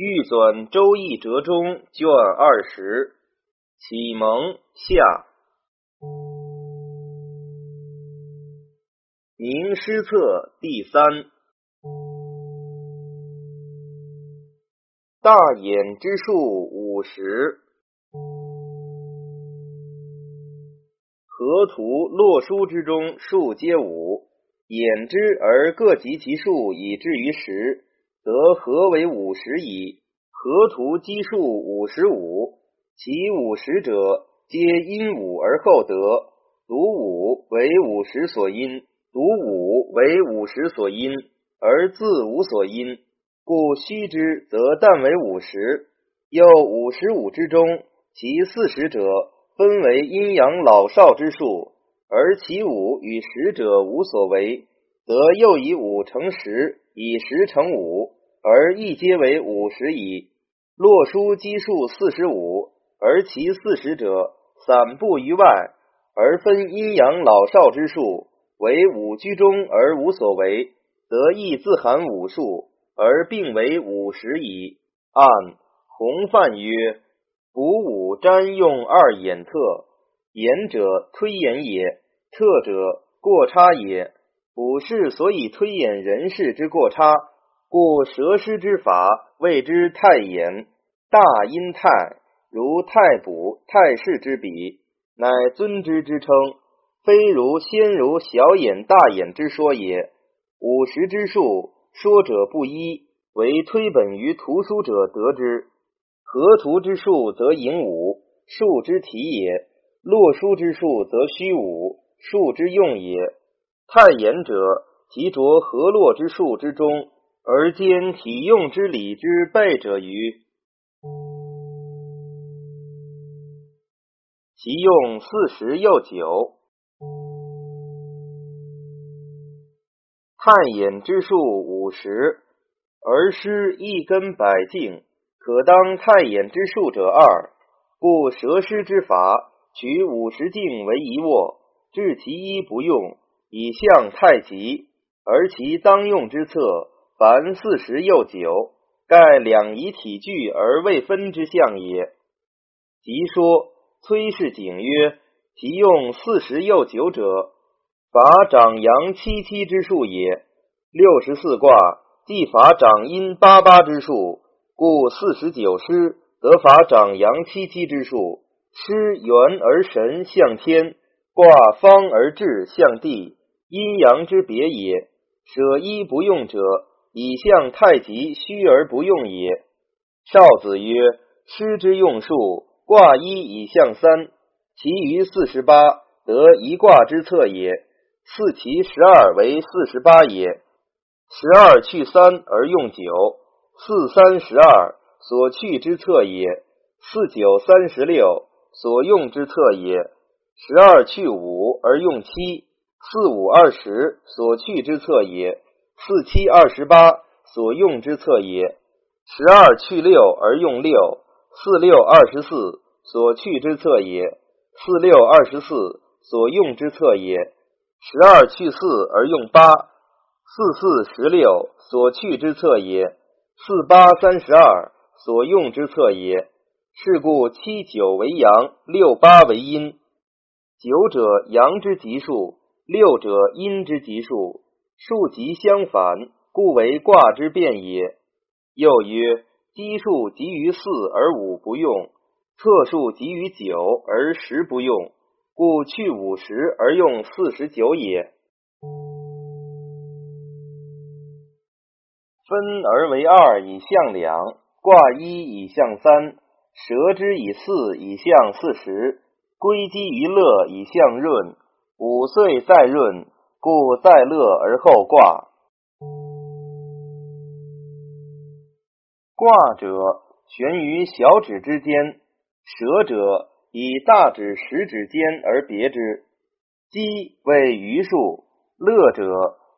玉纂《周易折中》卷二十，启蒙下。明诗册第三。大衍之数五十。河图洛书之中，数皆五，衍之而各及其数，以至于十。则何为五十矣？河图奇数五十五，其五十者，皆因五而后得。独五为五十所因，独五为五十所因，而自无所因，故虚之，则但为五十。又五十五之中，其四十者，分为阴阳老少之数，而其五与十者无所为，则又以五乘十，以十乘五。而亦皆为五十矣。洛书奇数四十五，而其四十者散布于外，而分阴阳老少之数为五居中而无所为，则亦自含五数，而并为五十矣。按洪范曰：卜五占用二眼特，眼者推演也，特者过差也。卜是所以推演人事之过差。故蛇师之法谓之太眼，大阴太，如太卜、太师之比，乃尊之之称，非如先如小眼、大眼之说也。五十之数，说者不一，为推本于图书者得之。河图之数则引五，数之体也；洛书之数则虚五，数之用也。太眼者，即着河洛之数之中。而兼体用之理之备者于，其用四十又九。探眼之数五十，而失一根百径，可当探眼之数者二。故蛇师之法，取五十径为一握，置其一不用，以象太极，而其当用之策。凡四十又九，盖两仪体聚而未分之象也。即说崔氏景曰：其用四十又九者，法长阳七七之数也。六十四卦既法长阴八八之数，故四十九师得法长阳七七之数。师元而神向天，卦方而志向地，阴阳之别也。舍一不用者。以象太极，虚而不用也。少子曰：“师之用数，卦一以象三，其余四十八得一卦之策也。四其十二为四十八也。十二去三而用九，四三十二所去之策也。四九三十六所用之策也。十二去五而用七，四五二十所去之策也。”四七二十八所用之策也，十二去六而用六，四六二十四所去之策也，四六二十四所用之策也，十二去四而用八，四四十六所去之策也，四八三十二所用之策也。是故七九为阳，六八为阴。九者阳之极数，六者阴之极数。数极相反，故为卦之变也。又曰：奇数集于四而五不用，特数集于九而十不用，故去五十而用四十九也。分而为二以象两，卦一以象三，蛇之以四以象四十，归基于乐以象润，五岁再润。故在乐而后卦。卦者，悬于小指之间；舍者，以大指、食指间而别之。鸡为余数，乐者，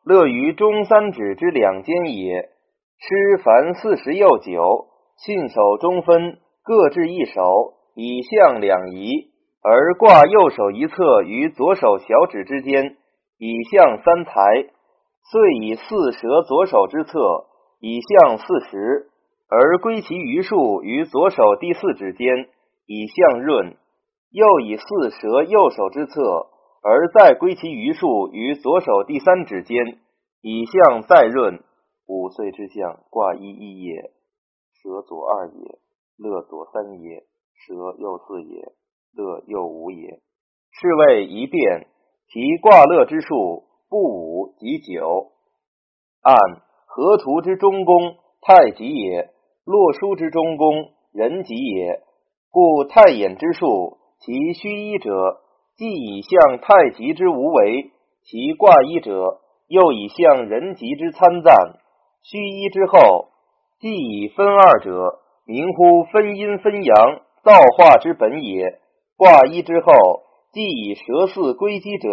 乐于中三指之两间也。师凡四十又九，信手中分，各置一手，以向两仪，而挂右手一侧于左手小指之间。以象三才，遂以四蛇左手之侧，以象四十，而归其余数于左手第四指间，以象润；又以四蛇右手之侧，而再归其余数于左手第三指间，以象再润。五岁之象，卦一一也，蛇左二也，乐左三也，蛇右四也，乐右五也。是谓一变。其卦乐之数不五即九。按河图之中宫，太极也；洛书之中宫，人极也。故太衍之数，其虚一者，既以象太极之无为；其卦一者，又以象人极之参赞。虚一之后，既以分二者，名乎分阴分阳，造化之本也。卦一之后。既以蛇四归基者，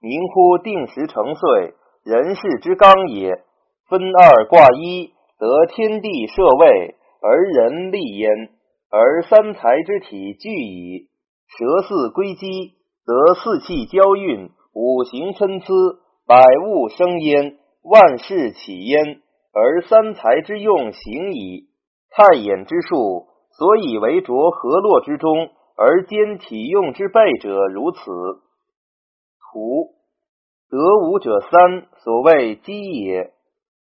名乎定时成岁，人事之纲也。分二卦一，得天地设位，而人立焉，而三才之体具矣。蛇四归基，则四气交运，五行参差，百物生焉，万事起焉，而三才之用行矣。太衍之术，所以为着河洛之中。而兼体用之备者如此。图得五者三，所谓奇也。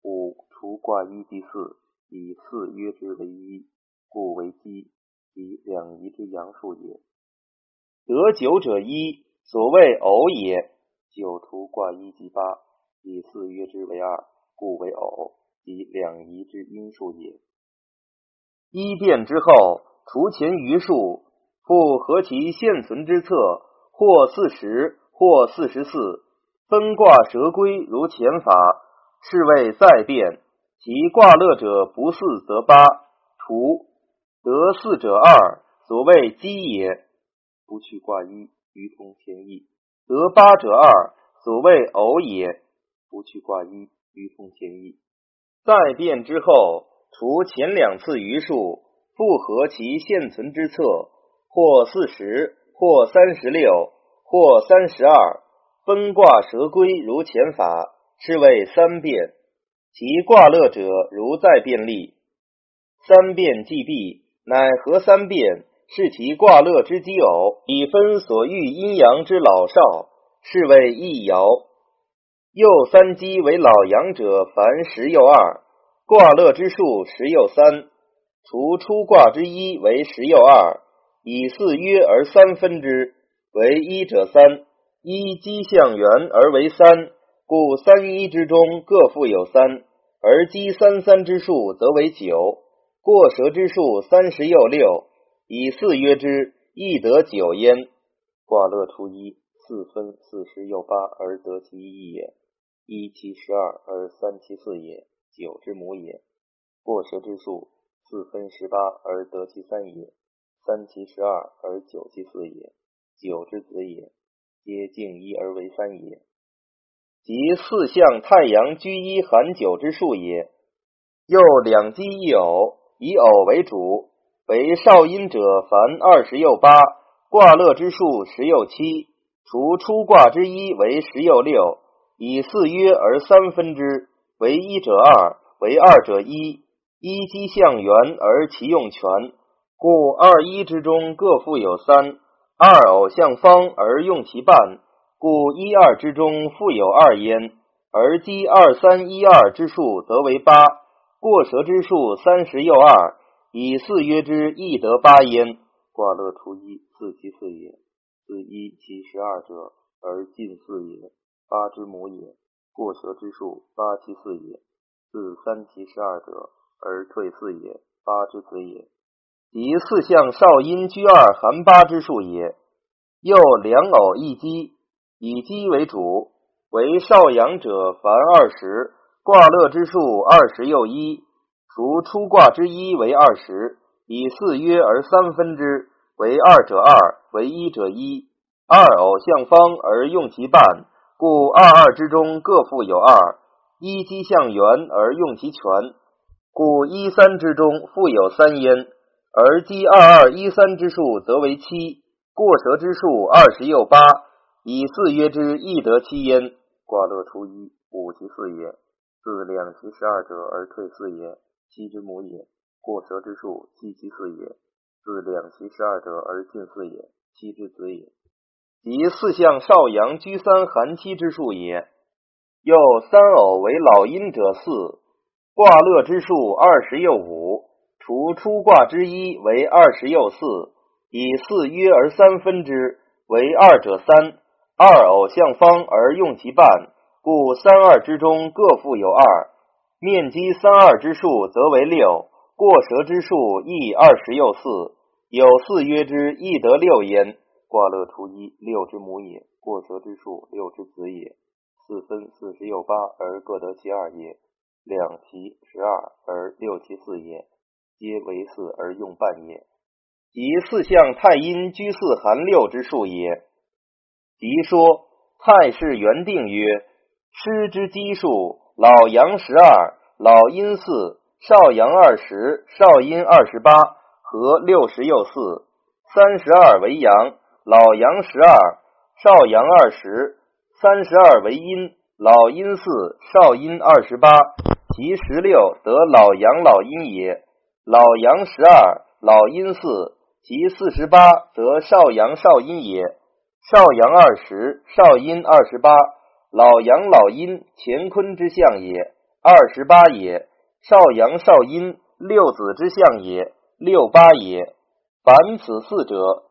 五除卦一即四，以四约之为一，故为奇，即两仪之阳数也。得九者一，所谓偶也。九除卦一即八，以四约之为二，故为偶，即两仪之阴数也。一变之后，除前余数。复合其现存之策，或四十，或四十四，分卦蛇归如前法，是谓再变。其卦乐者不四则八，除得四者二，所谓奇也。不去卦一，于同前一；得八者二，所谓偶也。不去卦一，于同前一。再变之后，除前两次余数，复合其现存之策。或四十，或三十六，或三十二，分卦蛇龟如前法，是谓三变。其卦乐者如再变利，三变既毕，乃合三变，是其卦乐之基偶，以分所欲阴阳之老少，是谓一爻。又三基为老阳者，凡十又二，卦乐之数十又三，除出卦之一为十又二。以四约而三分之，为一者三，一积象圆而为三，故三一之中各复有三，而积三三之数则为九。过蛇之数三十又六，以四约之，亦得九焉。卦乐初一，四分四十又八而得其一也，一七十二而三七四也，九之母也。过蛇之数四分十八而得其三也。三七十二而九七四也，九之子也，皆静一而为三也。即四象太阳居一含九之数也。又两鸡一偶，以偶为主，为少阴者，凡二十又八，卦乐之数十又七，除初卦之一为十又六，以四约而三分之，为一者二，为二者一，一鸡象圆而其用全。故二一之中各复有三，二偶向方而用其半，故一二之中复有二焉。而积二三一二之数则为八，过蛇之数三十又二，以四约之亦得八焉。卦乐初一，四其四也。四一其十二者，而近四也，八之母也。过蛇之数八其四也。四三其十二者，而退四也，八之子也。即四象少阴居二含八之数也。又两偶一鸡，以鸡为主，为少阳者凡二十，卦乐之数二十又一，除初卦之一为二十，以四约而三分之，为二者二，为一者一。二偶向方而用其半，故二二之中各复有二。一鸡向圆而用其全，故一三之中复有三焉。而积二二一三之数，则为七；过蛇之数二十又八，以四约之，亦得七焉。卦乐初一，五其四也。四两其十二者而退四也，七之母也。过蛇之数，七其四也。自两其十二者而进四也，七之子也。即四象少阳居三寒七之数也。又三偶为老阴者四，卦乐之数二十又五，除初卦之一为二十又四，以四约而三分之，为二者三。二偶相方而用其半，故三二之中各复有二。面积三二之数，则为六。过蛇之数亦二十又四，有四约之，亦得六焉。卦乐初一，六之母也。过蛇之数，六之子也。四分四十又八，而各得其二也。两其十二，而六其四也。皆为四而用半也。即四象太阴居四寒六之数也。即说太氏原定曰：师之基数，老阳十二，老阴四。少阳二十，少阴二十八，和六十又四，三十二为阳，老阳十二，少阳二十，三十二为阴，老阴四，少阴二十八，其十六得老阳老阴也。老阳十二，老阴四，其四十八则少阳少阴也。少阳二十，少阴二十八，老阳老阴乾坤之象也，二十八也。少阳少阴，六子之象也，六八也。凡此四者，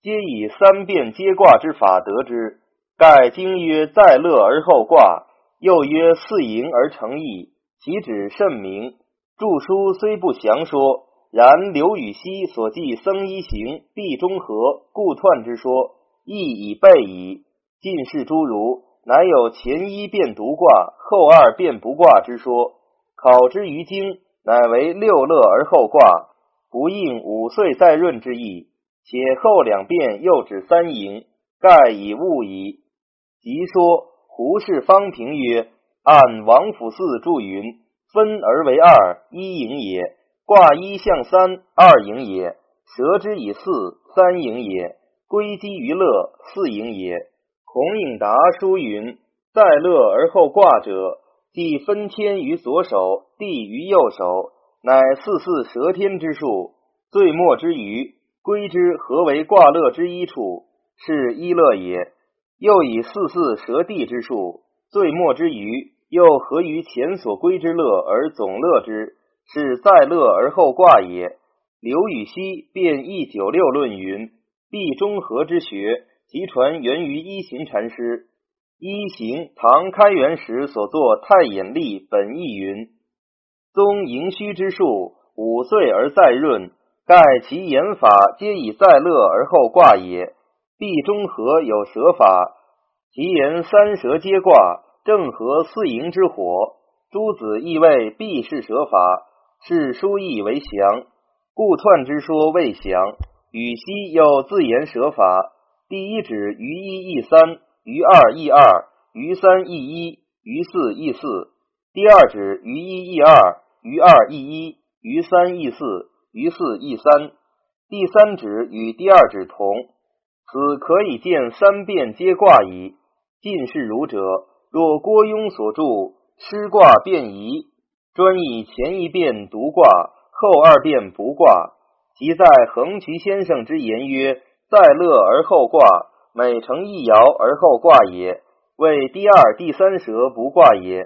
皆以三变皆卦之法得之。盖经曰：“在乐而后卦。”又曰：“四盈而成义。”其旨甚明。著书虽不详说，然刘禹锡所记僧一行必中和故彖之说，亦已备矣。进士诸儒，乃有前一变独卦，后二变不卦之说。考之于经，乃为六乐而后卦，不应五岁再闰之意。且后两变又指三盈，盖以物矣。即说胡适方平曰：“按王府四注云，分而为二，一盈也；卦一象三，二盈也；蛇之以四，三盈也；归基于乐，四盈也。”孔颖达书云：“在乐而后卦者。”即分天于左手，地于右手，乃四四蛇天之数。最末之余，归之何为卦乐之一处？是一乐也。又以四四蛇地之数，最末之余，又何于前所归之乐而总乐之？是在乐而后卦也。刘禹锡便一九六论云：毕中和之学，即传源于一行禅师。一行唐开元时所作《太隐历》本意云：宗盈虚之术，五岁而在润，盖其言法皆以在乐而后卦也。必中和有蛇法，其言三舌皆挂，正合四营之火。诸子亦谓必是蛇法，是书意为祥，故彖之说未详。禹锡又自言蛇法，第一指于一义三。于二义二，于三义一，于四义四。第二指于一义二，于二义一，于三义四，于四义三。第三指与第二指同，此可以见三变皆卦矣。近世儒者，若郭雍所著《师卦变仪》，专以前一变独卦，后二变不卦，即在横渠先生之言曰：“在乐而后卦。”每成一爻而后卦也，谓第二、第三蛇不卦也。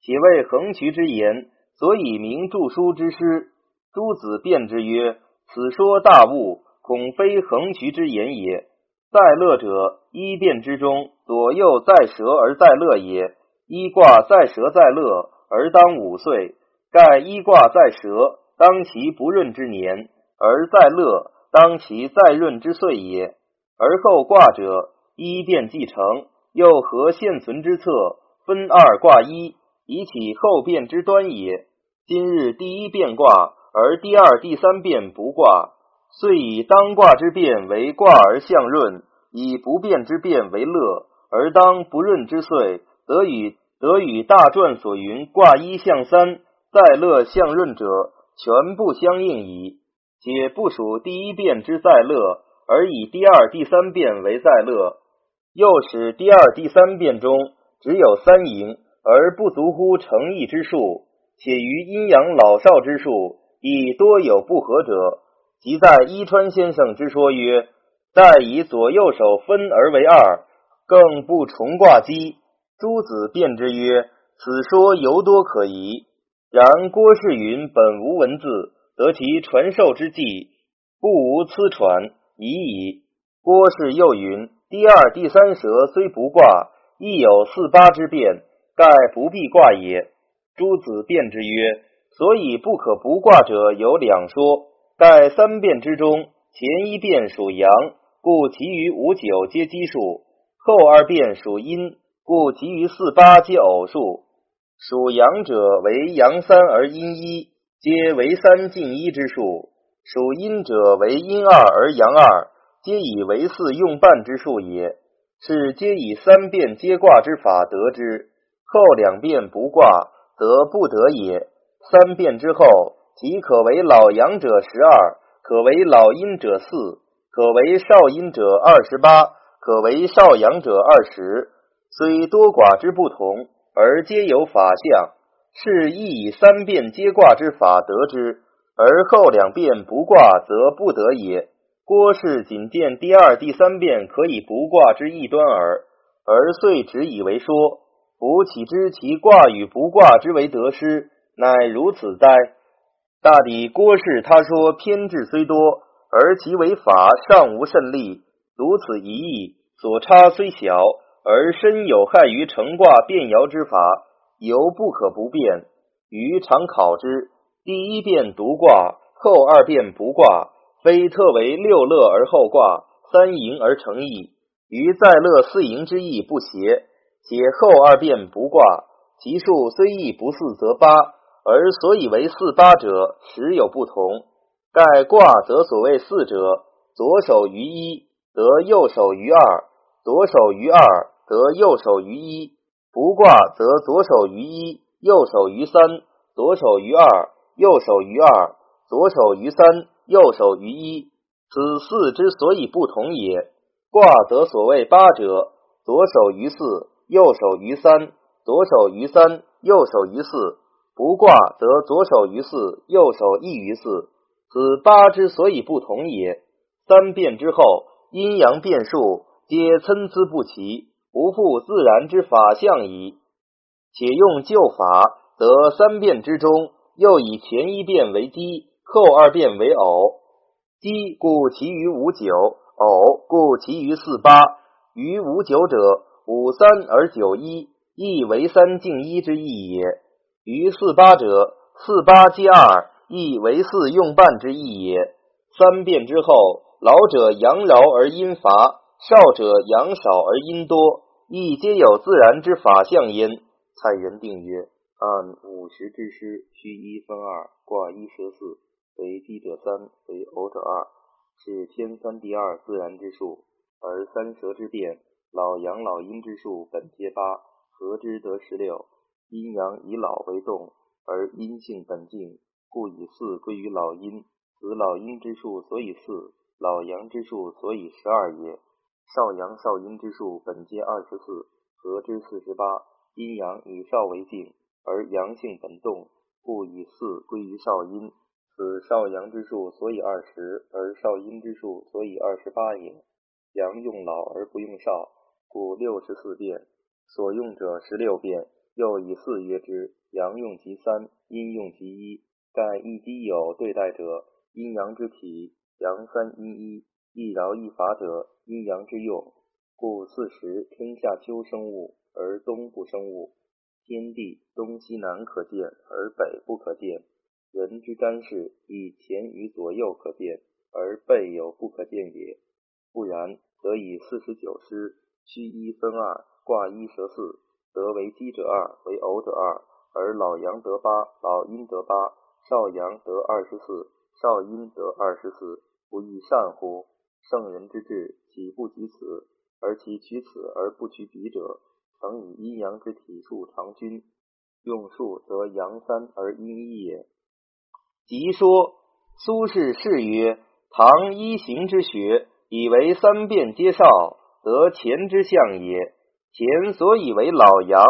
且谓横渠之言，所以名著书之师。诸子辩之曰：“此说大悟，恐非横渠之言也。在乐者，一变之中，左右在蛇而在乐也。一卦在蛇在乐，而当五岁；盖一卦在蛇，当其不润之年，而在乐，当其在润之岁也。”而后卦者，一变既成，又合现存之策，分二卦一，以起后变之端也。今日第一变卦，而第二、第三变不卦，遂以当卦之变为卦而相润，以不变之变为乐，而当不润之岁，得与得与大传所云卦一象三，在乐相润者，全不相应矣。且不属第一变之在乐。而以第二、第三变为在乐，又使第二、第三变中只有三盈，而不足乎成义之数；且于阴阳老少之数，亦多有不合者。即在伊川先生之说曰：“再以左右手分而为二，更不重挂机。”诸子辩之曰：“此说犹多可疑。然郭氏云本无文字，得其传授之际，不无私传，已矣。”郭氏又云：“第二、第三舌虽不挂，亦有四八之变，盖不必挂也。”诸子辩之曰：“所以不可不挂者有两说。盖三变之中，前一变属阳，故其余五九皆奇数；后二变属阴。”故其余四八皆偶数，属阳者为阳三而阴一，皆为三进一之数；属阴者为阴二而阳二，皆以为四用半之数也。是皆以三变皆卦之法得之。后两变不卦，则不得也。三变之后，即可为老阳者十二，可为老阴者四，可为少阴者二十八，可为少阳者二十。虽多寡之不同，而皆有法相，是亦以三变皆卦之法得之。而后两变不卦，则不得也。郭氏仅见第二、第三变可以不卦之一端耳，而遂只以为说。吾岂知其卦与不卦之为得失，乃如此哉？大抵郭氏他说偏执虽多，而其为法尚无甚利，如此一义，所差虽小。而身有害于成卦变爻之法，犹不可不变。余常考之：第一变独卦，后二变不卦，非特为六乐而后卦，三盈而成义。余在乐四盈之意不谐，且后二变不卦，其数虽易不四则八，而所以为四八者，实有不同。盖卦则所谓四者，左手于一，得右手于二，左手于二。则右手于一，不卦则左手于一，右手于三；左手于二，右手于二；左手于三，右手于一。此四之所以不同也。卦则所谓八者，左手于四，右手于三；左手于三，右手于四。不卦则左手于四，右手亦于四。此八之所以不同也。三变之后，阴阳变数皆参差不齐。不复自然之法相矣。且用旧法，则三变之中，又以前一变为奇，后二变为偶。奇故其余五九，偶故其余四八。余五九者，五三而九一，亦为三进一之意也。于四八者，四八皆二，亦为四用半之意也。三变之后，老者阳饶而阴乏。少者阳少而阴多，亦皆有自然之法相焉。蔡元定曰：按五十之师，虚一分二，卦一蛇四，为奇者三，为偶者二，是天三地二自然之数。而三蛇之变，老阳老阴之数本皆八，合之得十六。阴阳以老为动，而阴性本静，故以四归于老阴。此老阴之数所以四，老阳之数所以十二也。少阳少阴之数本皆二十四，合之四十八。阴阳以少为静，而阳性本动，故以四归于少阴。此少阳之数所以二十，而少阴之数所以二十八也。阳用老而不用少，故六十四变，所用者十六变。又以四曰之，阳用其三，阴用其一。盖一基有对待者，阴阳之体，阳三阴一。一饶一乏者，阴阳之用，故四时春夏秋生物，而冬不生物。天地东西南可见，而北不可见。人之干事，以前与左右可见，而背有不可见也。不然，则以四十九师，虚一分二，卦一蛇四，得为奇者二，为偶者二，而老阳得八，老阴得八，少阳得二十四，少阴得二十四，不亦善乎？圣人之治，岂不及此？而其取此而不取彼者，曾以阴阳之体数常均，用数则阳三而阴一也。即说苏轼是曰：唐一行之学，以为三变皆少，得前之象也。乾所以为老阳，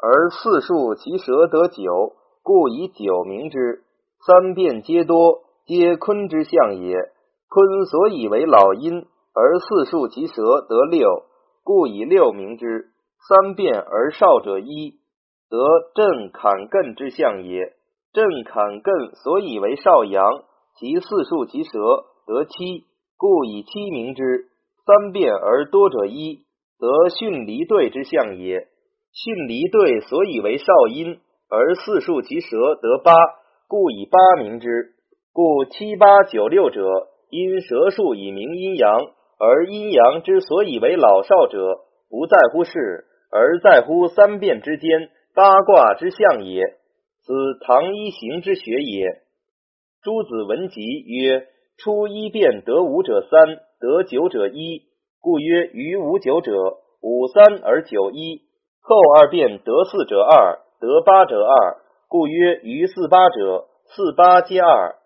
而四数其舌得九，故以九名之。三变皆多，皆坤之象也。坤所以为老阴，而四数其舌得六，故以六名之。三变而少者一，得震坎艮之象也。震坎艮所以为少阳，其四数其舌得七，故以七名之。三变而多者一，得巽离兑之象也。巽离兑所以为少阴，而四数其舌得八，故以八名之。故七八九六者，因舌数以明阴阳，而阴阳之所以为老少者，不在乎是，而在乎三变之间八卦之象也。此唐一行之学也。诸子文集曰：初一变得五者三，得九者一，故曰余五九者，五三而九一；后二变得四者二，得八者二，故曰余四八者，四八皆二。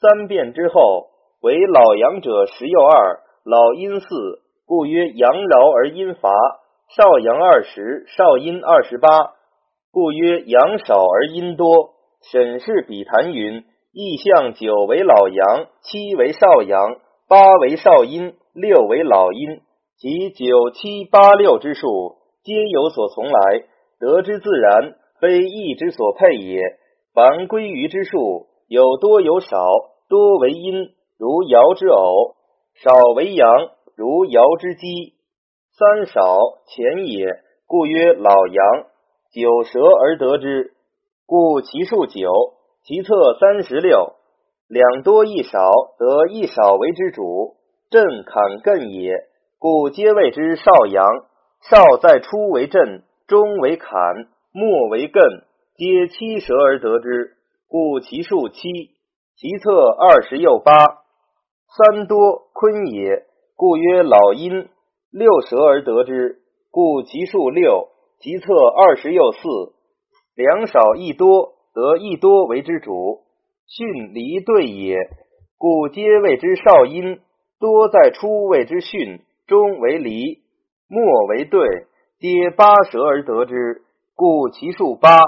三变之后，为老阳者十又二，老阴四，故曰阳饶而阴乏。少阳二十，少阴二十八，故曰阳少而阴多。沈氏比谈云：意象九为老阳，七为少阳，八为少阴，六为老阴。即九七八六之数，皆有所从来，得之自然，非意之所配也。凡归于之数，有多有少，多为阴，如爻之偶；少为阳，如爻之鸡。三少前也，故曰老阳。九蛇而得之，故其数九。其侧三十六，两多一少，得一少为之主。震坎艮也，故皆谓之少阳。少在初为震，中为坎，末为艮，皆七蛇而得之，故其数七。其侧二十又八，三多坤也，故曰老阴。六蛇而得之，故其数六；其侧二十又四，两少一多，得一多为之主。巽离兑也，故皆谓之少阴。多在初谓之巽，中为离，末为兑，皆八蛇而得之，故其数八。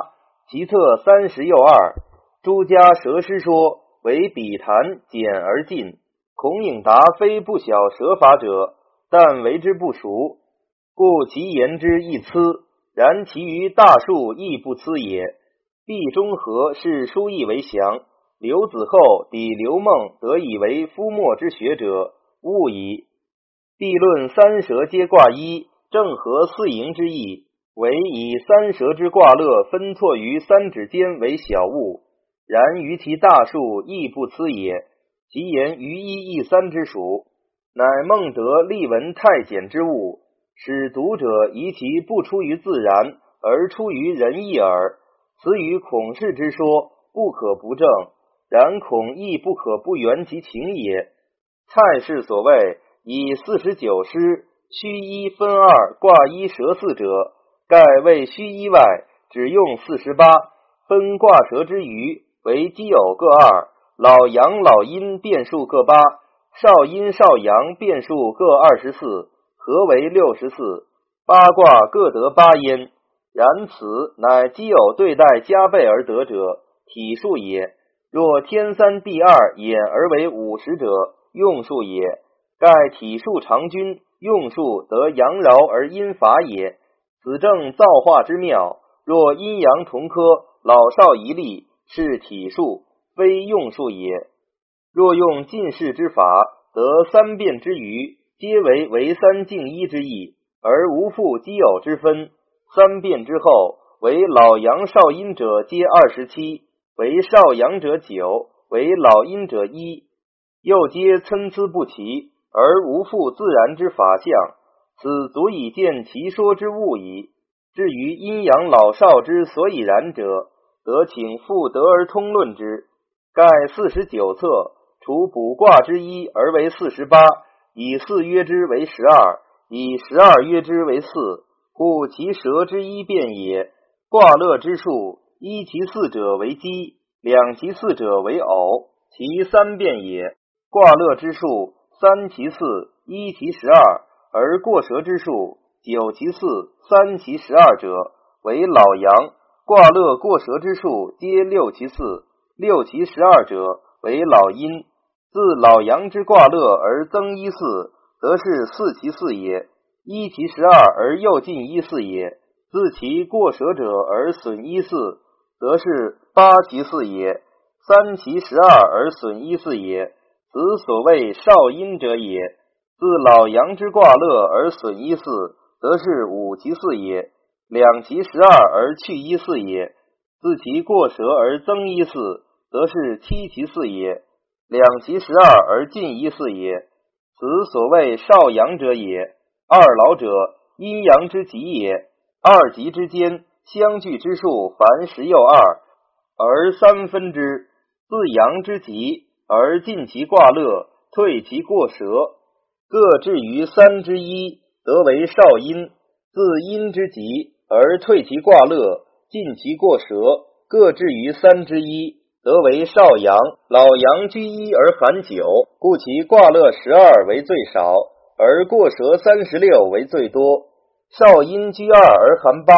其侧三十又二。诸家蛇师说为笔谈简而尽。孔颖达非不晓蛇法者。但为之不熟，故其言之一疵。然其余大数亦不疵也。毕中和是书意为详。刘子厚抵刘孟得以为夫墨之学者，误矣。必论三蛇皆卦一，正合四营之意，唯以三蛇之卦乐分错于三指间为小物。然于其大数亦不疵也。其言于一一三之属。乃孟德立文太简之物，使读者疑其不出于自然，而出于仁义耳。此与孔氏之说不可不正，然孔亦不可不圆其情也。蔡氏所谓以四十九师虚一分二卦一蛇四者，盖为虚一外，只用四十八分卦蛇之余为奇偶各二，老阳老阴变数各八。少阴少阳变数各二十四，合为六十四。八卦各得八焉。然此乃奇偶对待加倍而得者，体数也。若天三地二演而为五十者，用数也。盖体数长均，用数得阳饶而阴乏也。此正造化之妙。若阴阳同科，老少一例，是体数，非用数也。若用进士之法，得三变之余，皆为为三敬一之意，而无复奇偶之分。三变之后，为老阳少阴者皆二十七，为少阳者九，为老阴者一，又皆参差不齐，而无复自然之法相。此足以见其说之物矣。至于阴阳老少之所以然者，得请复得而通论之。盖四十九册。除卜卦之一而为四十八，以四约之为十二，以十二约之为四，故其蛇之一变也。卦乐之数，一其四者为奇，两其四者为偶，其三变也。卦乐之数，三其四，一其十二，而过蛇之数，九其四，三其十二者为老阳。卦乐过蛇之数，皆六其四，六其十二者为老阴。自老阳之卦乐而增一四，则是四其四也；一其十二而又进一四也。自其过舍者而损一四，则是八其四也；三其十二而损一四也，此所谓少阴者也。自老阳之卦乐而损一四，则是五其四也；两其十二而去一四也。自其过舍而增一四，则是七其四也。两其十二而进一四也，此所谓少阳者也。二老者，阴阳之极也。二极之间相距之数，凡十又二，而三分之。自阳之极而进其卦乐，退其过蛇，各至于三之一，得为少阴。自阴之极而退其卦乐，进其过蛇，各至于三之一。得为少阳，老阳居一而含九，故其卦乐十二为最少，而过蛇三十六为最多。少阴居二而含八，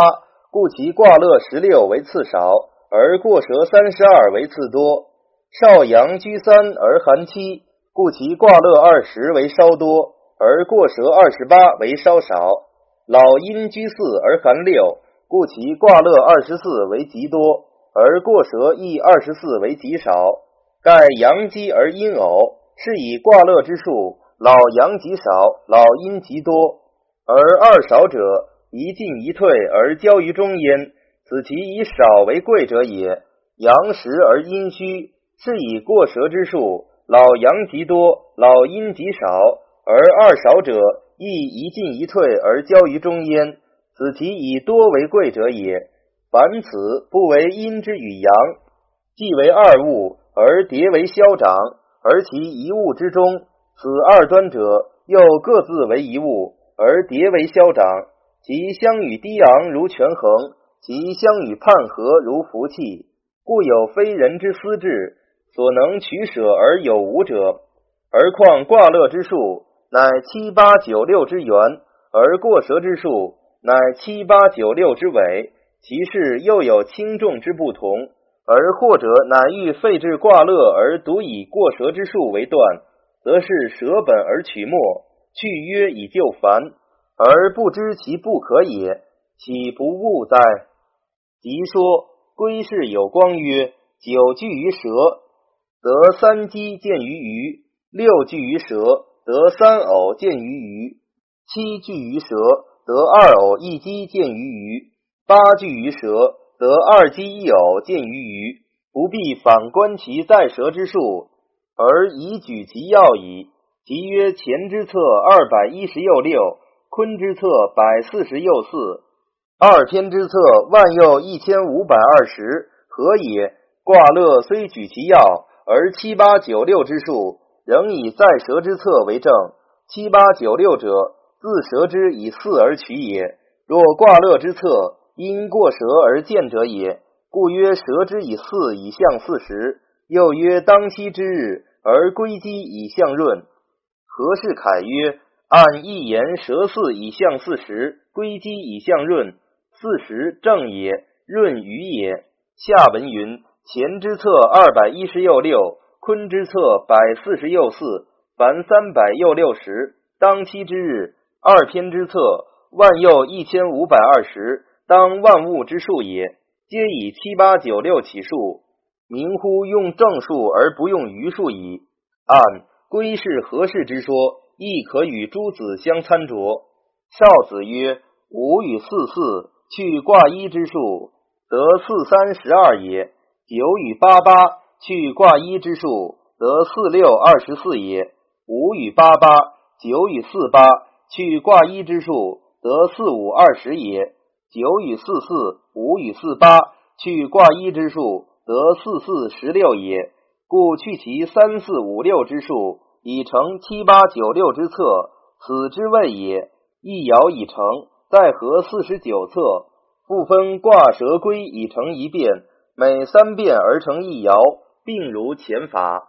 故其卦乐十六为次少，而过蛇三十二为次多。少阳居三而含七，故其卦乐二十为稍多，而过蛇二十八为稍少。老阴居四而含六，故其卦乐二十四为极多。而过蛇亦二十四为极少，盖阳积而阴偶，是以卦乐之数，老阳极少，老阴极多。而二少者，一进一退而交于中焉，此其以少为贵者也。阳实而阴虚，是以过蛇之数，老阳极多，老阴极少。而二少者，亦一进一退而交于中焉，此其以多为贵者也。凡此不为阴之与阳，既为二物，而叠为消长，而其一物之中，此二端者又各自为一物，而叠为消长。其相与低昂如权衡，其相与判合如服气，故有非人之私志，所能取舍而有无者。而况卦乐之数，乃七八九六之源，而过蛇之数，乃七八九六之尾。其事又有轻重之不同，而或者乃欲废置卦乐而独以过蛇之数为断，则是舍本而取末，去约以就繁，而不知其不可也，岂不误哉？即说归氏有光曰：九聚于蛇，得三鸡见于鱼；六聚于蛇，得三偶见于鱼；七聚于蛇，得二偶一鸡见于鱼。八聚于蛇，得二鸡一偶见于鱼，不必反观其在蛇之数，而以举其要矣。即曰：前之策二百一十又六，坤之策百四十又四，二天之策万又一千五百二十，何也？卦乐虽举其要，而七八九六之数，仍以在蛇之策为正。七八九六者，自蛇之以四而取也。若卦乐之策，因过蛇而见者也，故曰蛇之以四以象四时。又曰当期之日而归基以象闰。何氏凯曰：按一言，蛇四以象四时，归基以象闰。四时正也，闰余也。下文云：乾之策二百一十又六，坤之策百四十又四，凡三百又六十。当期之日，二篇之策万又一千五百二十。当万物之数也，皆以七八九六起数，明乎用正数而不用余数矣。按归是何事之说，亦可与诸子相参酌。少子曰：吾与四四，去卦一之数，得四三十二也；九与八八，去卦一之数，得四六二十四也；五与八八，九与四八，去卦一之数，得四五二十也。九与四四，五与四八，去卦一之数，得四四十六也。故去其三四五六之数，以成七八九六之策，此之谓也。一爻已成，再合四十九策，复分卦蛇龟以成一变，每三变而成一爻，并如前法。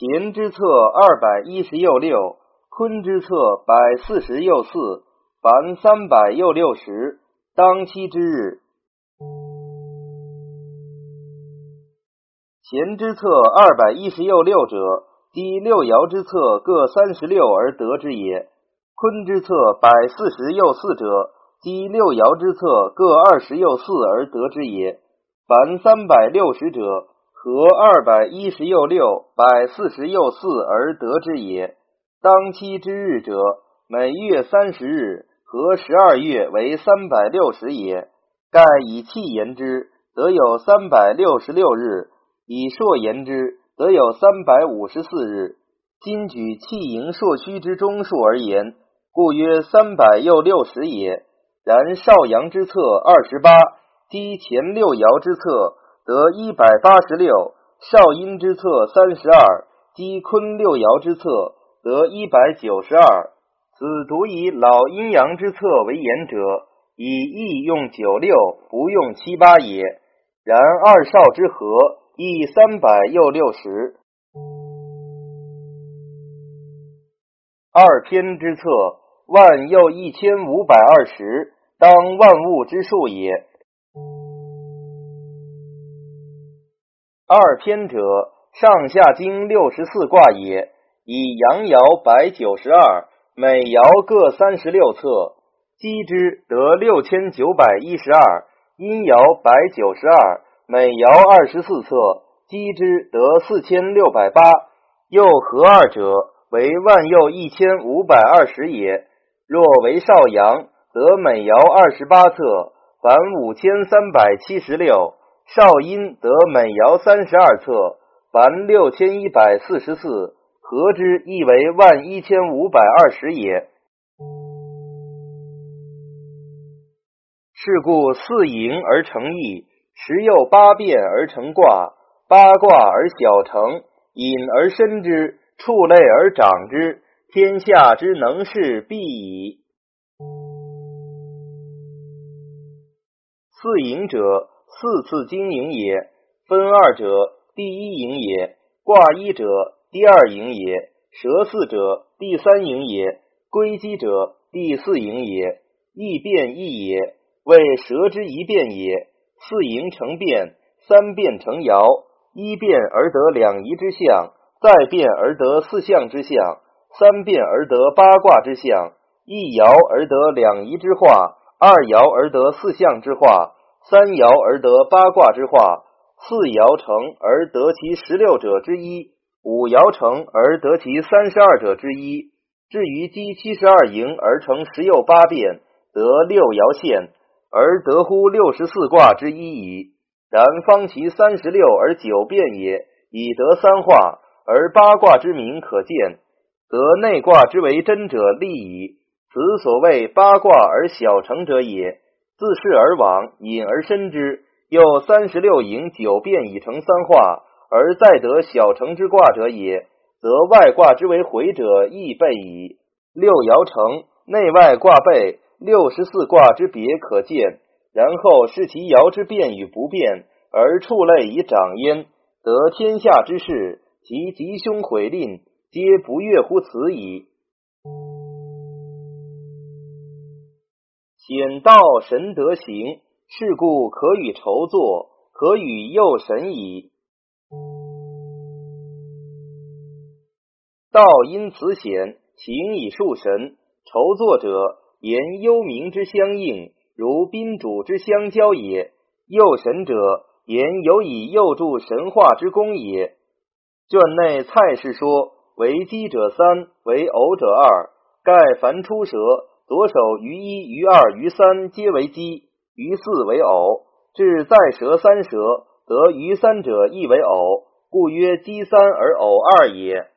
乾之策二百一十又六。坤之策百四十又四，凡三百又六十，当期之日。乾之策二百一十又六者，积六爻之策各三十六而得之也；坤之策百四十又四者，积六爻之策各二十又四而得之也。凡三百六十者，合二百一十又六，百四十又四而得之也。当期之日者，每月三十日，合十二月为三百六十也。盖以气言之，则有三百六十六日；以朔言之，则有三百五十四日。今举气盈朔虚之中数而言，故曰三百又六十也。然少阳之策二十八，积前六爻之策得一百八十六；少阴之策三十二，积坤六爻之策得一百九十二。此独以老阴阳之策为言者，以易用九六，不用七八也。然二少之和，亦三百又六十。二偏之策，万又一千五百二十。当万物之数也。二篇者，上下经六十四卦也。以阳爻百九十二，每爻各三十六册，积之得六千九百一十二；阴爻百九十二，每爻二十四册，积之得四千六百八。又合二者，为万又一千五百二十也。若为少阳。得每爻二十八册，凡五千三百七十六；少阴得每爻三十二册，凡六千一百四十四。合之亦为万一千五百二十也。是故四盈而成义，十又八变而成卦，八卦而小成，隐而深之，畜类而长之，天下之能事必矣。四营者，四次经营也。分二者，第一营也；卦一者，第二营也；蛇四者，第三营也；归基者，第四营也。易变易也，为蛇之一变也。四营成变，三变成爻。一变而得两仪之象，再变而得四象之象，三变而得八卦之象。一爻而得两仪之化。二爻而得四象之化，三爻而得八卦之化，四爻成而得其十六者之一，五爻成而得其三十二者之一。至于积七十二营而成十又八变，得六爻现，而得乎六十四卦之一矣。然方其三十六而九变也，以得三化，而八卦之名可见，得内卦之为真者利矣。此所谓八卦而小成者也。自是而往，隐而深之。又三十六营九变已成三化，而再得小成之卦者也，则外卦之为回者亦备矣。六爻成，内外卦备，六十四卦之别可见。然后视其爻之变与不变，而畜类以长焉，得天下之事，其吉凶毁吝，皆不悦乎此矣。显道神德行，是故可与筹作，可与诱神矣。道因此显，行以树神。筹作者，言幽冥之相应，如宾主之相交也；诱神者，言有以诱助神话之功也。卷内蔡氏说：为鸡者三，为偶者二。盖凡出蛇。左手余一、余二、余三皆为鸡，余四为偶。至再蛇三蛇，得余三者亦为偶，故曰鸡三而偶二也。